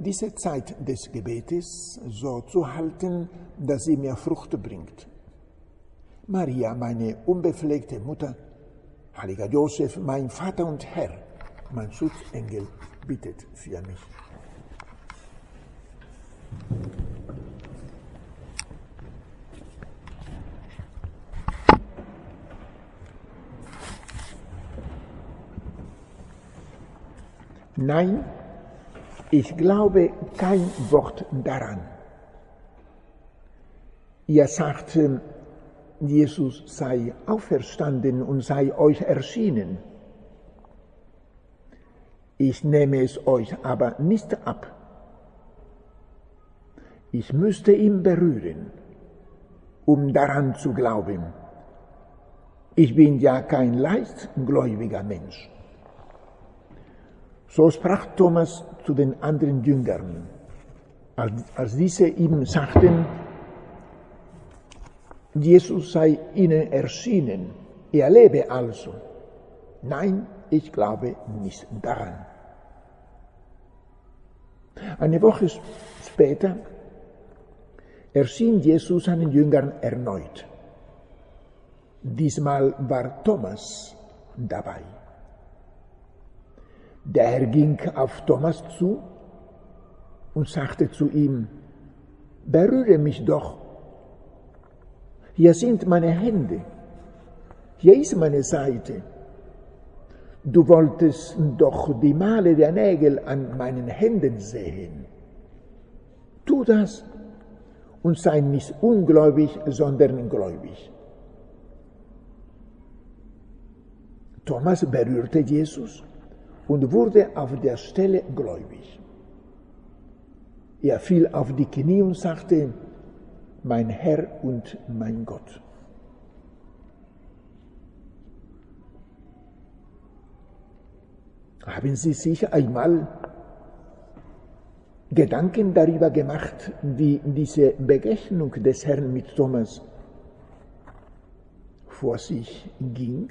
diese Zeit des Gebetes so zu halten, dass sie mir Frucht bringt. Maria, meine unbefleckte Mutter, heiliger Josef, mein Vater und Herr, mein Schutzengel, bittet für mich. Nein, ich glaube kein Wort daran. Ihr sagt, Jesus sei auferstanden und sei euch erschienen. Ich nehme es euch aber nicht ab. Ich müsste ihn berühren, um daran zu glauben. Ich bin ja kein leichtgläubiger Mensch. So sprach Thomas zu den anderen Jüngern, als, diese ihm sagten, Jesus sei ihnen erschienen, er lebe also. Nein, ich glaube nicht daran. Eine Woche später erschien Jesus seinen Jüngern erneut. Diesmal war Thomas dabei. Der ging auf Thomas zu und sagte zu ihm, berühre mich doch. Hier sind meine Hände. Hier ist meine Seite. Du wolltest doch die Male der Nägel an meinen Händen sehen. Tu das und sei nicht ungläubig, sondern gläubig. Thomas berührte Jesus und wurde auf der Stelle gläubig. Er fiel auf die Knie und sagte, mein Herr und mein Gott. Haben Sie sich einmal Gedanken darüber gemacht, wie diese Begegnung des Herrn mit Thomas vor sich ging?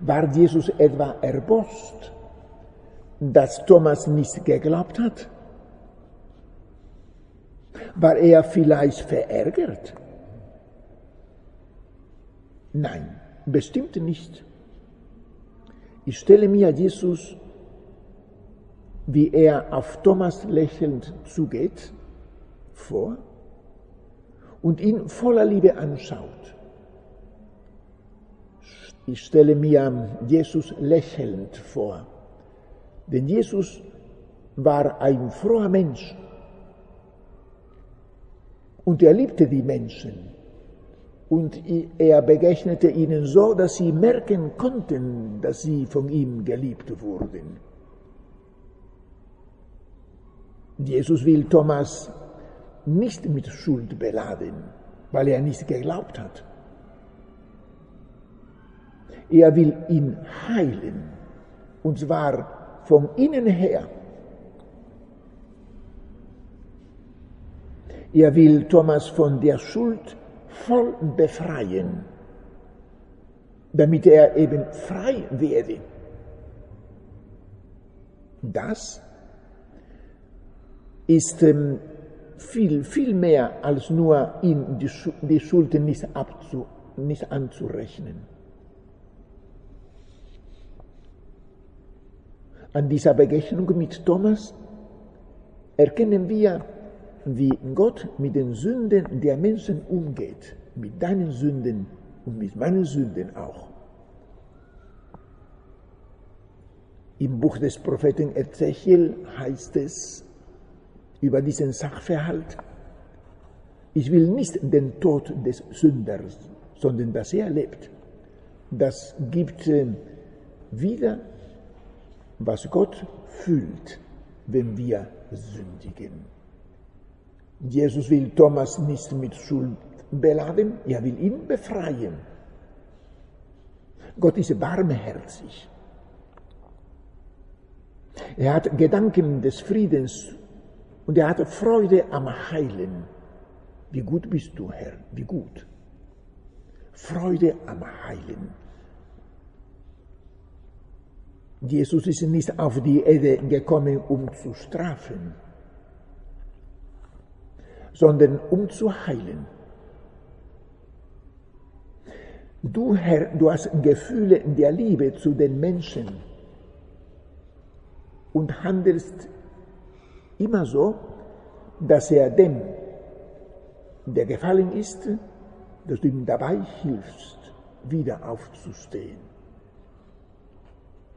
War Jesus etwa erbost, dass Thomas nicht geglaubt hat? War er vielleicht verärgert? Nein, bestimmt nicht. Ich stelle mir Jesus, wie er auf Thomas lächelnd zugeht, vor und ihn voller Liebe anschaut. Ich stelle mir Jesus lächelnd vor, denn Jesus war ein froher Mensch und er liebte die Menschen und er begegnete ihnen so, dass sie merken konnten, dass sie von ihm geliebt wurden. Jesus will Thomas nicht mit Schuld beladen, weil er nicht geglaubt hat. Er will ihn heilen, und zwar von innen her. Er will Thomas von der Schuld voll befreien, damit er eben frei werde. Das ist ähm, viel, viel mehr als nur ihm die, Schulden nicht, abzu, nicht anzurechnen. An dieser Begegnung mit Thomas erkennen wir, wie Gott mit den Sünden der Menschen umgeht, mit deinen Sünden und mit meinen Sünden auch. Im Buch des Propheten Ezechiel heißt es über diesen Sachverhalt, ich will nicht den Tod des Sünders, sondern dass er lebt. Das gibt äh, wieder was Gott fühlt, wenn wir sündigen. Jesus will Thomas nicht mit Schuld beladen, er will ihn befreien. Gott ist barmherzig. Er hat Gedanken des Friedens und er hat Freude am Heilen. Wie gut bist du, Herr, wie gut. Freude am Heilen. Jesus ist nicht auf die Erde gekommen, um zu strafen, sondern um zu heilen. Du, Herr, du hast Gefühle der Liebe zu den Menschen und handelst immer so, dass er dem, der gefallen ist, dass du ihm dabei hilfst, wieder aufzustehen.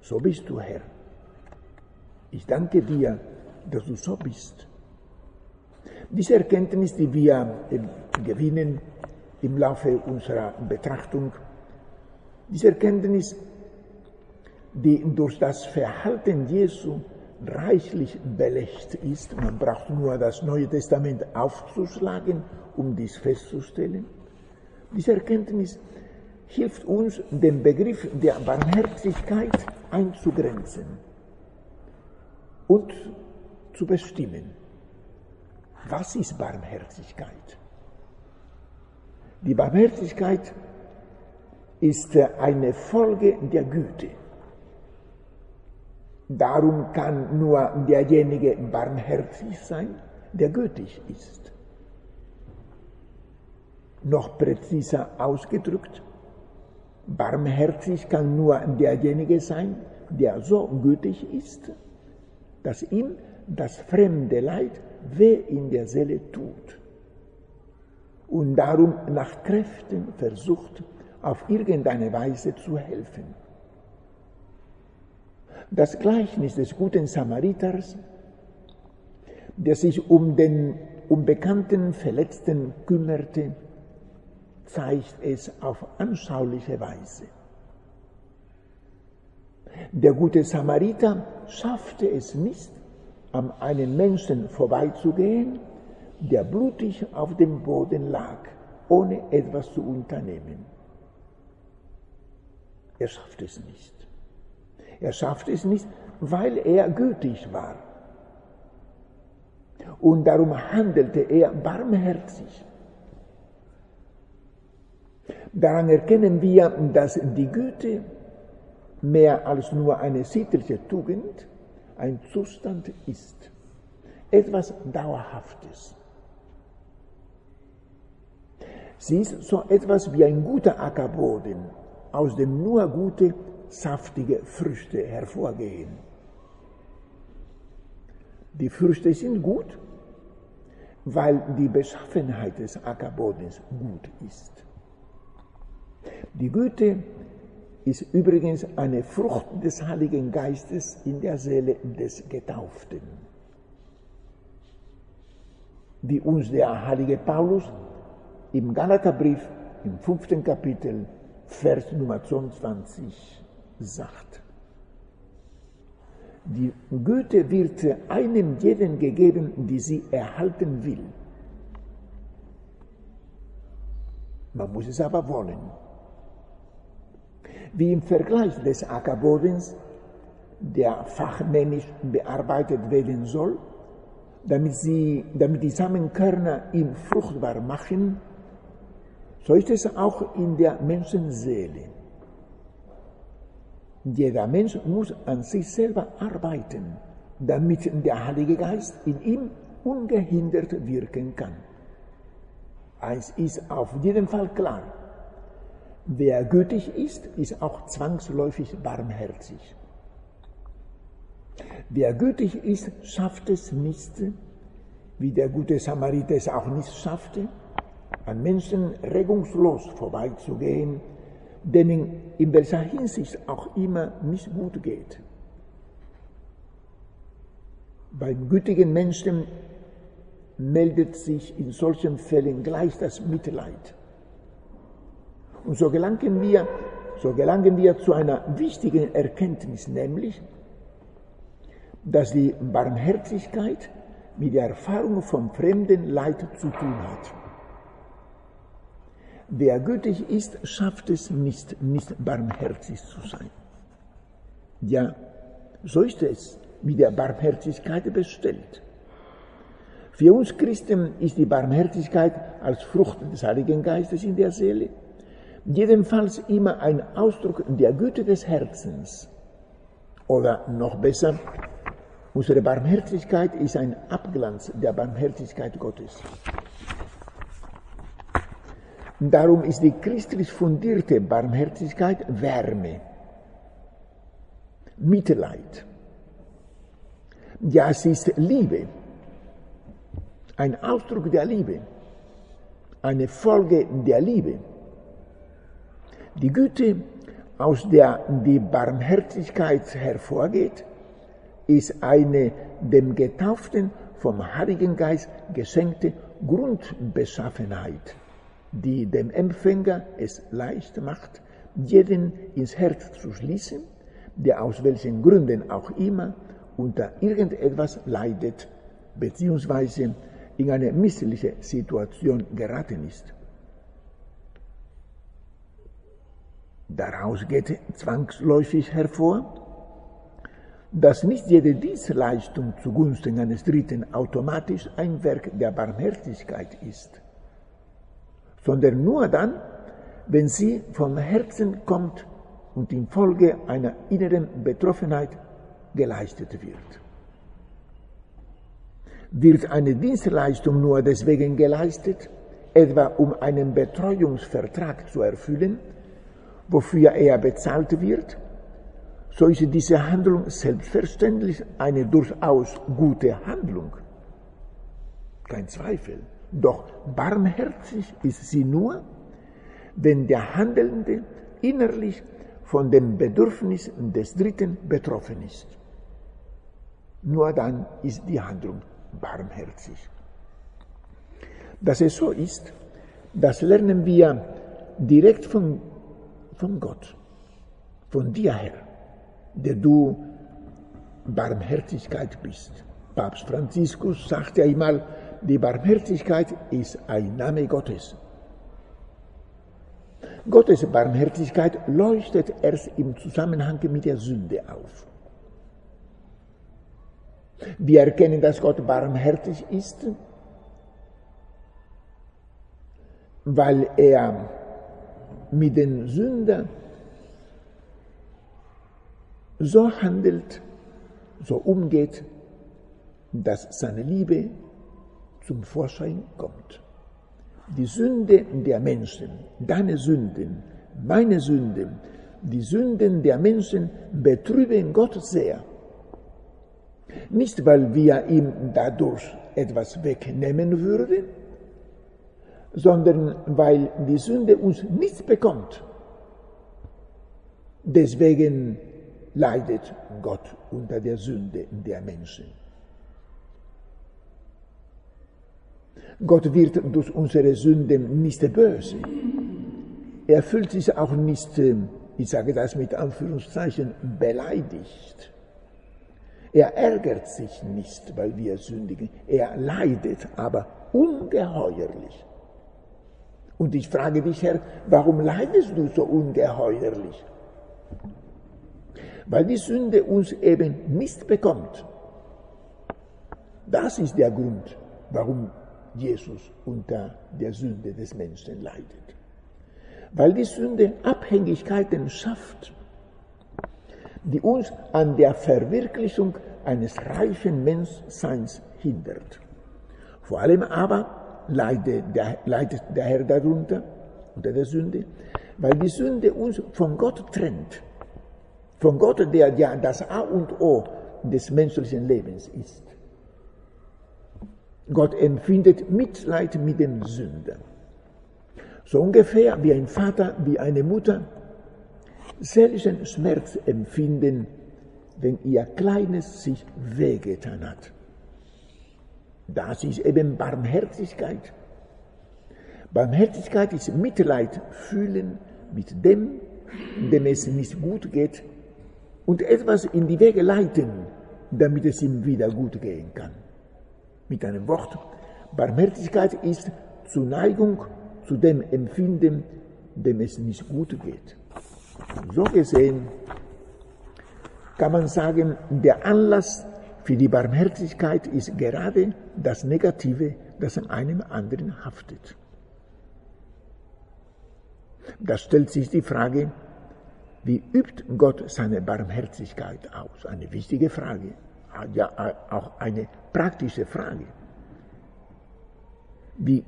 So bist du, Herr. Ich danke dir, dass du so bist. Diese Erkenntnis, die wir gewinnen im Laufe unserer Betrachtung, diese Erkenntnis, die durch das Verhalten Jesu reichlich belegt ist, man braucht nur das Neue Testament aufzuschlagen, um dies festzustellen, diese Erkenntnis hilft uns, den Begriff der Barmherzigkeit einzugrenzen und zu bestimmen. Was ist Barmherzigkeit? Die Barmherzigkeit ist eine Folge der Güte. Darum kann nur derjenige barmherzig sein, der gütig ist. Noch präziser ausgedrückt, barmherzig kann nur derjenige sein, der so gütig ist, dass ihm das fremde Leid weh in der Seele tut und darum nach Kräften versucht, auf irgendeine Weise zu helfen. Das Gleichnis des guten Samariters, der sich um den unbekannten Verletzten kümmerte, zeigt es auf anschauliche Weise. Der gute Samariter schaffte es nicht, an einem Menschen vorbeizugehen, der blutig auf dem Boden lag, ohne etwas zu unternehmen. Er schaffte es nicht. Er schaffte es nicht, weil er gütig war. Und darum handelte er barmherzig. Daran erkennen wir, dass die Güte mehr als nur eine sittliche Tugend ein Zustand ist, etwas Dauerhaftes. Sie ist so etwas wie ein guter Ackerboden, aus dem nur gute, saftige Früchte hervorgehen. Die Früchte sind gut, weil die Beschaffenheit des Ackerbodens gut ist. Die Güte ist übrigens eine Frucht des Heiligen Geistes in der Seele des Getauften. Wie uns der heilige Paulus im Galaterbrief im fünften Kapitel, Vers Nummer 22 sagt. Die Güte wird einem jeden gegeben, die sie erhalten will. Man muss es aber wollen wie im Vergleich des Ackerbodens, der fachmännisch bearbeitet werden soll, damit, sie, damit die Samenkörner ihn fruchtbar machen, so ist es auch in der Menschenseele. Jeder Mensch muss an sich selber arbeiten, damit der Heilige Geist in ihm ungehindert wirken kann. Eins ist auf jeden Fall klar. Wer gütig ist, ist auch zwangsläufig barmherzig. Wer gütig ist, schafft es nicht, wie der gute Samariter es auch nicht schaffte, an Menschen regungslos vorbeizugehen, denen in welcher Hinsicht auch immer nicht gut geht. Beim gütigen Menschen meldet sich in solchen Fällen gleich das Mitleid. Und so gelangen wir, so gelangen wir zu einer wichtigen Erkenntnis, nämlich, dass die Barmherzigkeit mit der Erfahrung vom fremden Leid zu tun hat. Wer gütig ist, schafft es nicht, nicht barmherzig zu sein. Ja, so ist es mit der Barmherzigkeit bestellt. Für uns Christen ist die Barmherzigkeit als Frucht des Heiligen Geistes in der Seele jedenfalls immer ein Ausdruck der Güte des Herzens. Oder noch besser, unsere Barmherzigkeit ist ein Abglanz der Barmherzigkeit Gottes. Darum ist die christlich fundierte Barmherzigkeit Wärme, Mitleid. Ja, es ist Liebe, ein Ausdruck der Liebe, eine Folge der Liebe. Die Güte, aus der die Barmherzigkeit hervorgeht, ist eine dem Getauften vom Heiligen Geist geschenkte Grundbeschaffenheit, die dem Empfänger es leicht macht, jeden ins Herz zu schließen, der aus welchen Gründen auch immer unter irgendetwas leidet, beziehungsweise in eine missliche Situation geraten ist. Daraus geht zwangsläufig hervor, dass nicht jede Dienstleistung zugunsten eines Dritten automatisch ein Werk der Barmherzigkeit ist, sondern nur dann, wenn sie vom Herzen kommt und infolge einer inneren Betroffenheit geleistet wird. Wird eine Dienstleistung nur deswegen geleistet, etwa um einen Betreuungsvertrag zu erfüllen, wofür er bezahlt wird, so ist diese Handlung selbstverständlich eine durchaus gute Handlung. Kein Zweifel. Doch barmherzig ist sie nur, wenn der Handelnde innerlich von dem Bedürfnis des Dritten betroffen ist. Nur dann ist die Handlung barmherzig. Dass es so ist, das lernen wir direkt von von Gott, von dir her, der du Barmherzigkeit bist. Papst Franziskus sagte einmal, die Barmherzigkeit ist ein Name Gottes. Gottes Barmherzigkeit leuchtet erst im Zusammenhang mit der Sünde auf. Wir erkennen, dass Gott barmherzig ist, weil er mit den Sündern so handelt, so umgeht, dass seine Liebe zum Vorschein kommt. Die Sünde der Menschen, deine Sünden, meine Sünden, die Sünden der Menschen betrüben Gott sehr. Nicht, weil wir ihm dadurch etwas wegnehmen würden, sondern weil die Sünde uns nichts bekommt. Deswegen leidet Gott unter der Sünde der Menschen. Gott wird durch unsere Sünden nicht böse. Er fühlt sich auch nicht, ich sage das mit Anführungszeichen, beleidigt. Er ärgert sich nicht, weil wir sündigen. Er leidet aber ungeheuerlich. Und ich frage dich, Herr, warum leidest du so ungeheuerlich? Weil die Sünde uns eben Mist bekommt. Das ist der Grund, warum Jesus unter der Sünde des Menschen leidet. Weil die Sünde Abhängigkeiten schafft, die uns an der Verwirklichung eines reifen Menschseins hindert. Vor allem aber leidet der, leidet der Herr darunter, unter der Sünde, weil die Sünde uns von Gott trennt. Von Gott, der ja das A und O des menschlichen Lebens ist. Gott empfindet Mitleid mit dem Sünder. So ungefähr wie ein Vater, wie eine Mutter seelischen Schmerz empfinden, wenn ihr Kleines sich wehgetan hat. Das ist eben Barmherzigkeit. Barmherzigkeit ist Mitleid fühlen mit dem, dem es nicht gut geht und etwas in die Wege leiten, damit es ihm wieder gut gehen kann. Mit einem Wort, Barmherzigkeit ist Zuneigung zu dem Empfinden, dem es nicht gut geht. So gesehen kann man sagen, der Anlass für die Barmherzigkeit ist gerade das Negative, das an einem anderen haftet. Da stellt sich die Frage, wie übt Gott seine Barmherzigkeit aus? Eine wichtige Frage, ja auch eine praktische Frage. Wie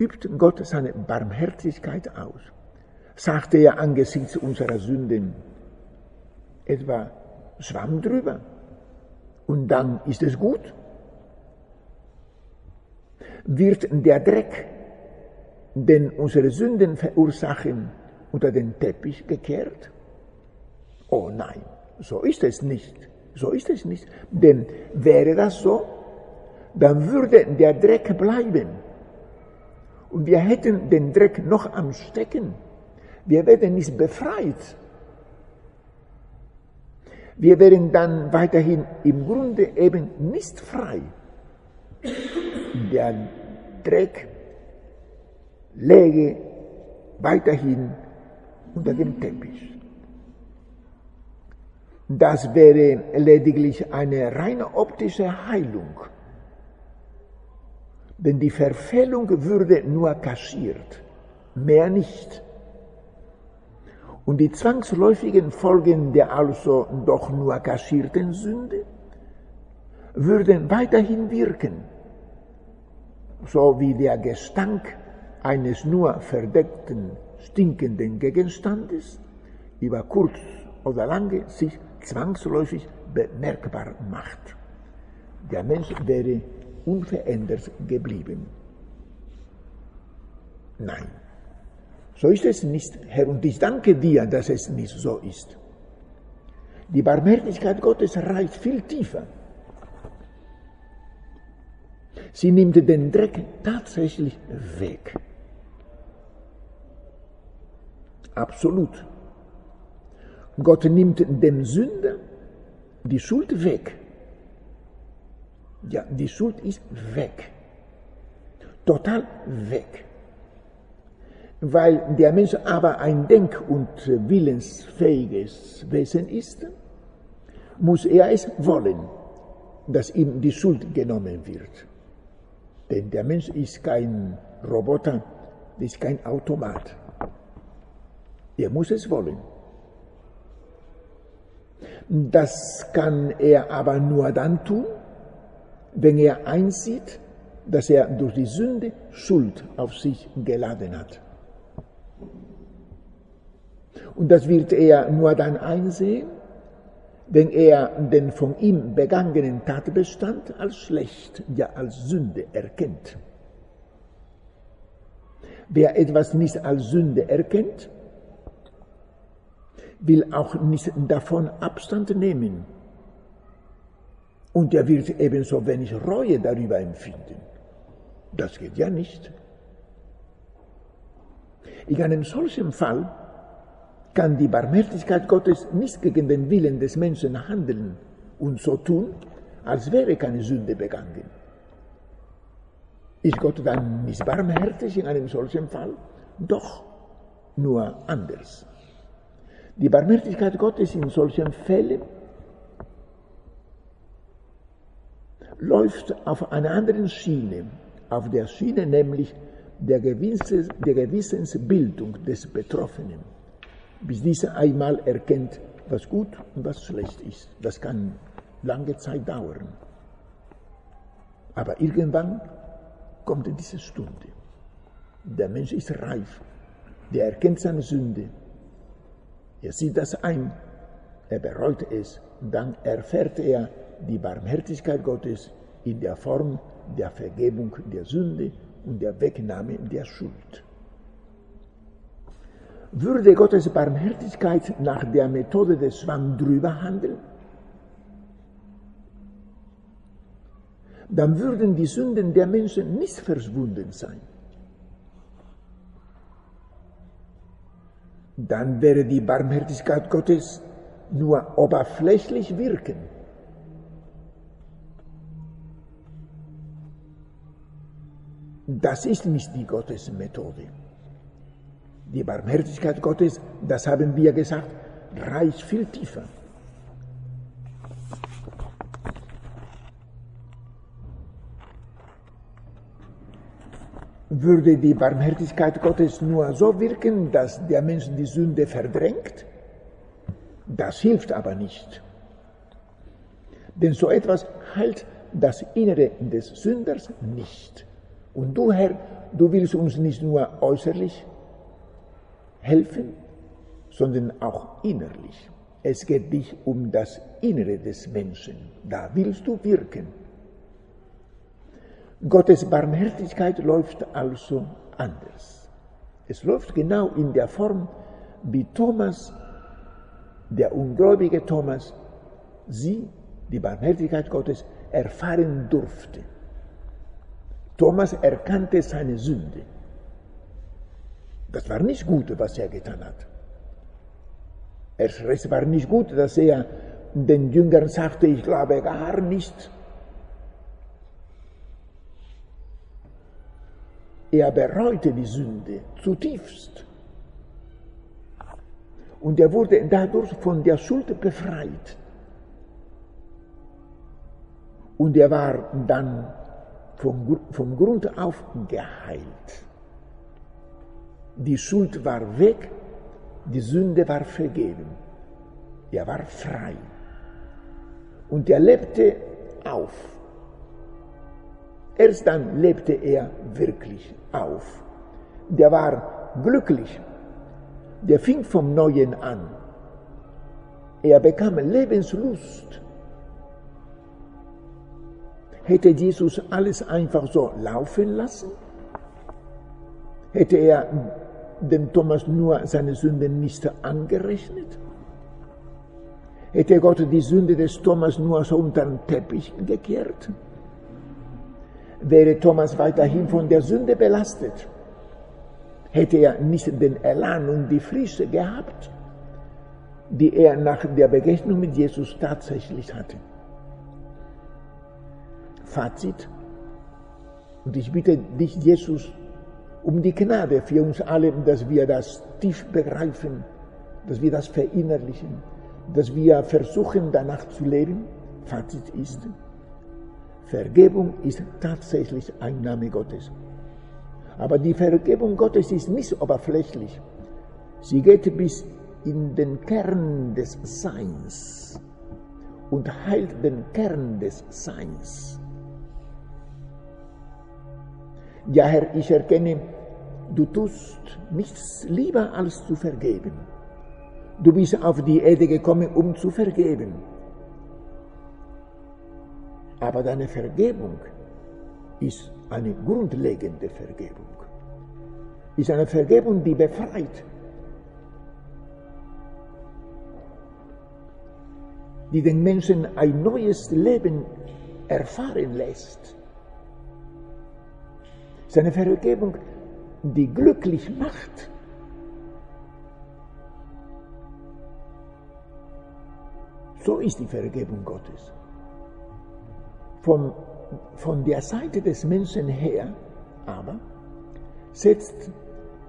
übt Gott seine Barmherzigkeit aus? Sagte er angesichts unserer Sünden etwa Schwamm drüber und dann ist es gut? Wird der Dreck, den unsere Sünden verursachen, unter den Teppich gekehrt? Oh nein, so ist es nicht. So ist es nicht. Denn wäre das so, dann würde der Dreck bleiben. Und wir hätten den Dreck noch am Stecken. Wir werden nicht befreit. Wir wären dann weiterhin im Grunde eben nicht frei. Der Dreck läge weiterhin unter dem Teppich. Das wäre lediglich eine reine optische Heilung. Denn die Verfehlung würde nur kaschiert, mehr nicht. Und die zwangsläufigen Folgen der also doch nur kaschierten Sünde würden weiterhin wirken, so wie der Gestank eines nur verdeckten, stinkenden Gegenstandes über kurz oder lange sich zwangsläufig bemerkbar macht. Der Mensch wäre unverändert geblieben. Nein, so ist es nicht, Herr, und ich danke dir, dass es nicht so ist. Die Barmherzigkeit Gottes reicht viel tiefer. Sie nimmt den Dreck tatsächlich weg. Absolut. Gott nimmt dem Sünder die Schuld weg. Ja, die Schuld ist weg. Total weg. Weil der Mensch aber ein denk- und willensfähiges Wesen ist, muss er es wollen, dass ihm die Schuld genommen wird. Denn der Mensch ist kein Roboter, ist kein Automat. Er muss es wollen. Das kann er aber nur dann tun, wenn er einsieht, dass er durch die Sünde Schuld auf sich geladen hat. Und das wird er nur dann einsehen, wenn er den von ihm begangenen Tatbestand als schlecht, ja als Sünde erkennt. Wer etwas nicht als Sünde erkennt, will auch nicht davon Abstand nehmen. Und er wird ebenso wenig Reue darüber empfinden. Das geht ja nicht. In einem solchen Fall kann die Barmherzigkeit Gottes nicht gegen den Willen des Menschen handeln und so tun, als wäre keine Sünde begangen. Ist Gott dann nicht barmherzig in einem solchen Fall? Doch, nur anders. Die Barmherzigkeit Gottes in solchen Fällen läuft auf einer anderen Schiene, auf der Schiene nämlich der, Gewissens, der Gewissensbildung des Betroffenen, bis dieser einmal erkennt, was gut und was schlecht ist. Das kann lange Zeit dauern. Aber irgendwann kommt diese Stunde. Der Mensch ist reif, der erkennt seine Sünde, er sieht das ein, er bereut es, dann erfährt er die Barmherzigkeit Gottes in der Form der Vergebung der Sünde und der Wegnahme der Schuld. Würde Gottes Barmherzigkeit nach der Methode des Schwamm drüber handeln? Dann würden die Sünden der Menschen nicht verschwunden sein. dann wäre die Barmherzigkeit Gottes nur oberflächlich wirken. Das ist nicht die Gottesmethode. Die Barmherzigkeit Gottes, das haben wir gesagt, reicht viel tiefer. Würde die Barmherzigkeit Gottes nur so wirken, dass der Mensch die Sünde verdrängt? Das hilft aber nicht. Denn so etwas heilt das Innere des Sünders nicht. Und du, Herr, du willst uns nicht nur äußerlich helfen, sondern auch innerlich. Es geht dich um das Innere des Menschen. Da willst du wirken. Gottes Barmherzigkeit läuft also anders. Es läuft genau in der Form, wie Thomas, der ungläubige Thomas, sie, die Barmherzigkeit Gottes, erfahren durfte. Thomas erkannte seine Sünde. Das war nicht gut, was er getan hat. Es war nicht gut, dass er den Jüngern sagte, ich glaube gar nicht. Er bereute die Sünde zutiefst. Und er wurde dadurch von der Schuld befreit. Und er war dann vom, vom Grund auf geheilt. Die Schuld war weg, die Sünde war vergeben. Er war frei. Und er lebte auf. Erst dann lebte er wirklich auf. Der war glücklich. Der fing vom Neuen an. Er bekam Lebenslust. Hätte Jesus alles einfach so laufen lassen? Hätte er dem Thomas nur seine Sünden nicht angerechnet? Hätte Gott die Sünde des Thomas nur so unter den Teppich gekehrt? Wäre Thomas weiterhin von der Sünde belastet? Hätte er nicht den Elan und die Frische gehabt, die er nach der Begegnung mit Jesus tatsächlich hatte? Fazit. Und ich bitte dich, Jesus, um die Gnade für uns alle, dass wir das tief begreifen, dass wir das verinnerlichen, dass wir versuchen, danach zu leben. Fazit ist, Vergebung ist tatsächlich ein Name Gottes. Aber die Vergebung Gottes ist nicht oberflächlich. Sie geht bis in den Kern des Seins und heilt den Kern des Seins. Ja, Herr, ich erkenne, du tust nichts lieber als zu vergeben. Du bist auf die Erde gekommen, um zu vergeben. Aber deine Vergebung ist eine grundlegende Vergebung. Ist eine Vergebung, die befreit. Die den Menschen ein neues Leben erfahren lässt. Seine Vergebung, die glücklich macht. So ist die Vergebung Gottes. Von, von der Seite des Menschen her aber setzt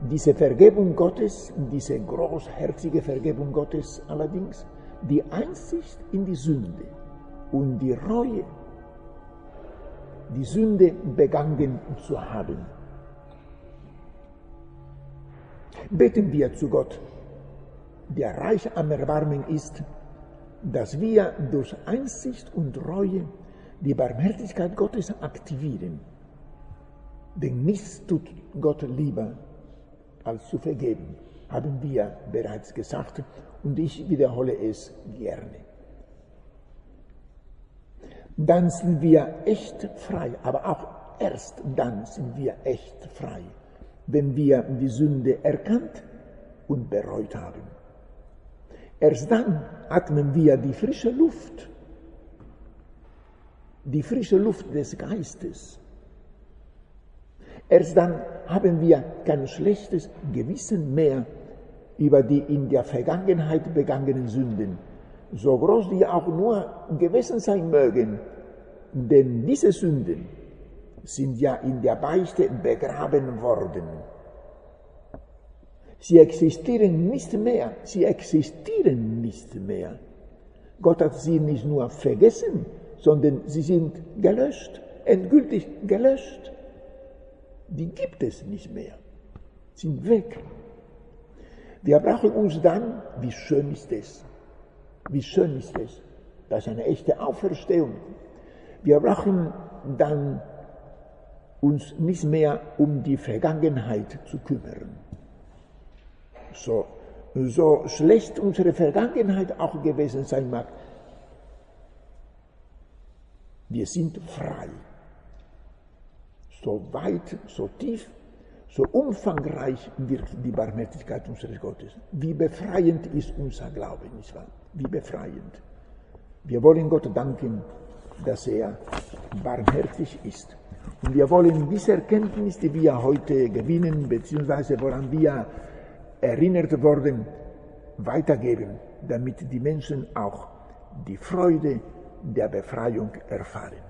diese Vergebung Gottes, diese großherzige Vergebung Gottes allerdings, die Einsicht in die Sünde und die Reue die Sünde begangen zu haben. Beten wir zu Gott, der reich am Erbarmen ist, dass wir durch Einsicht und Reue die Barmherzigkeit Gottes aktivieren. Denn nichts tut Gott lieber, als zu vergeben, haben wir bereits gesagt und ich wiederhole es gerne dann sind wir echt frei. Aber auch erst dann sind wir echt frei, wenn wir die Sünde erkannt und bereut haben. Erst dann atmen wir die frische Luft, die frische Luft des Geistes. Erst dann haben wir kein schlechtes Gewissen mehr über die in der Vergangenheit begangenen Sünden so groß die auch nur gewesen sein mögen, denn diese Sünden sind ja in der Beichte begraben worden. Sie existieren nicht mehr, sie existieren nicht mehr. Gott hat sie nicht nur vergessen, sondern sie sind gelöscht, endgültig gelöscht. Die gibt es nicht mehr, sind weg. Wir brauchen uns dann, wie schön ist es, wie schön ist es, das ist eine echte Auferstehung. Wir brauchen dann uns nicht mehr um die Vergangenheit zu kümmern. So, so schlecht unsere Vergangenheit auch gewesen sein mag, wir sind frei. So weit, so tief, so umfangreich wirkt die Barmherzigkeit unseres Gottes. Wie befreiend ist unser Glaube, nicht wahr? Wie befreiend. Wir wollen Gott danken, dass er barmherzig ist. Und wir wollen diese Erkenntnis, die wir heute gewinnen, beziehungsweise woran wir erinnert worden, weitergeben, damit die Menschen auch die Freude der Befreiung erfahren.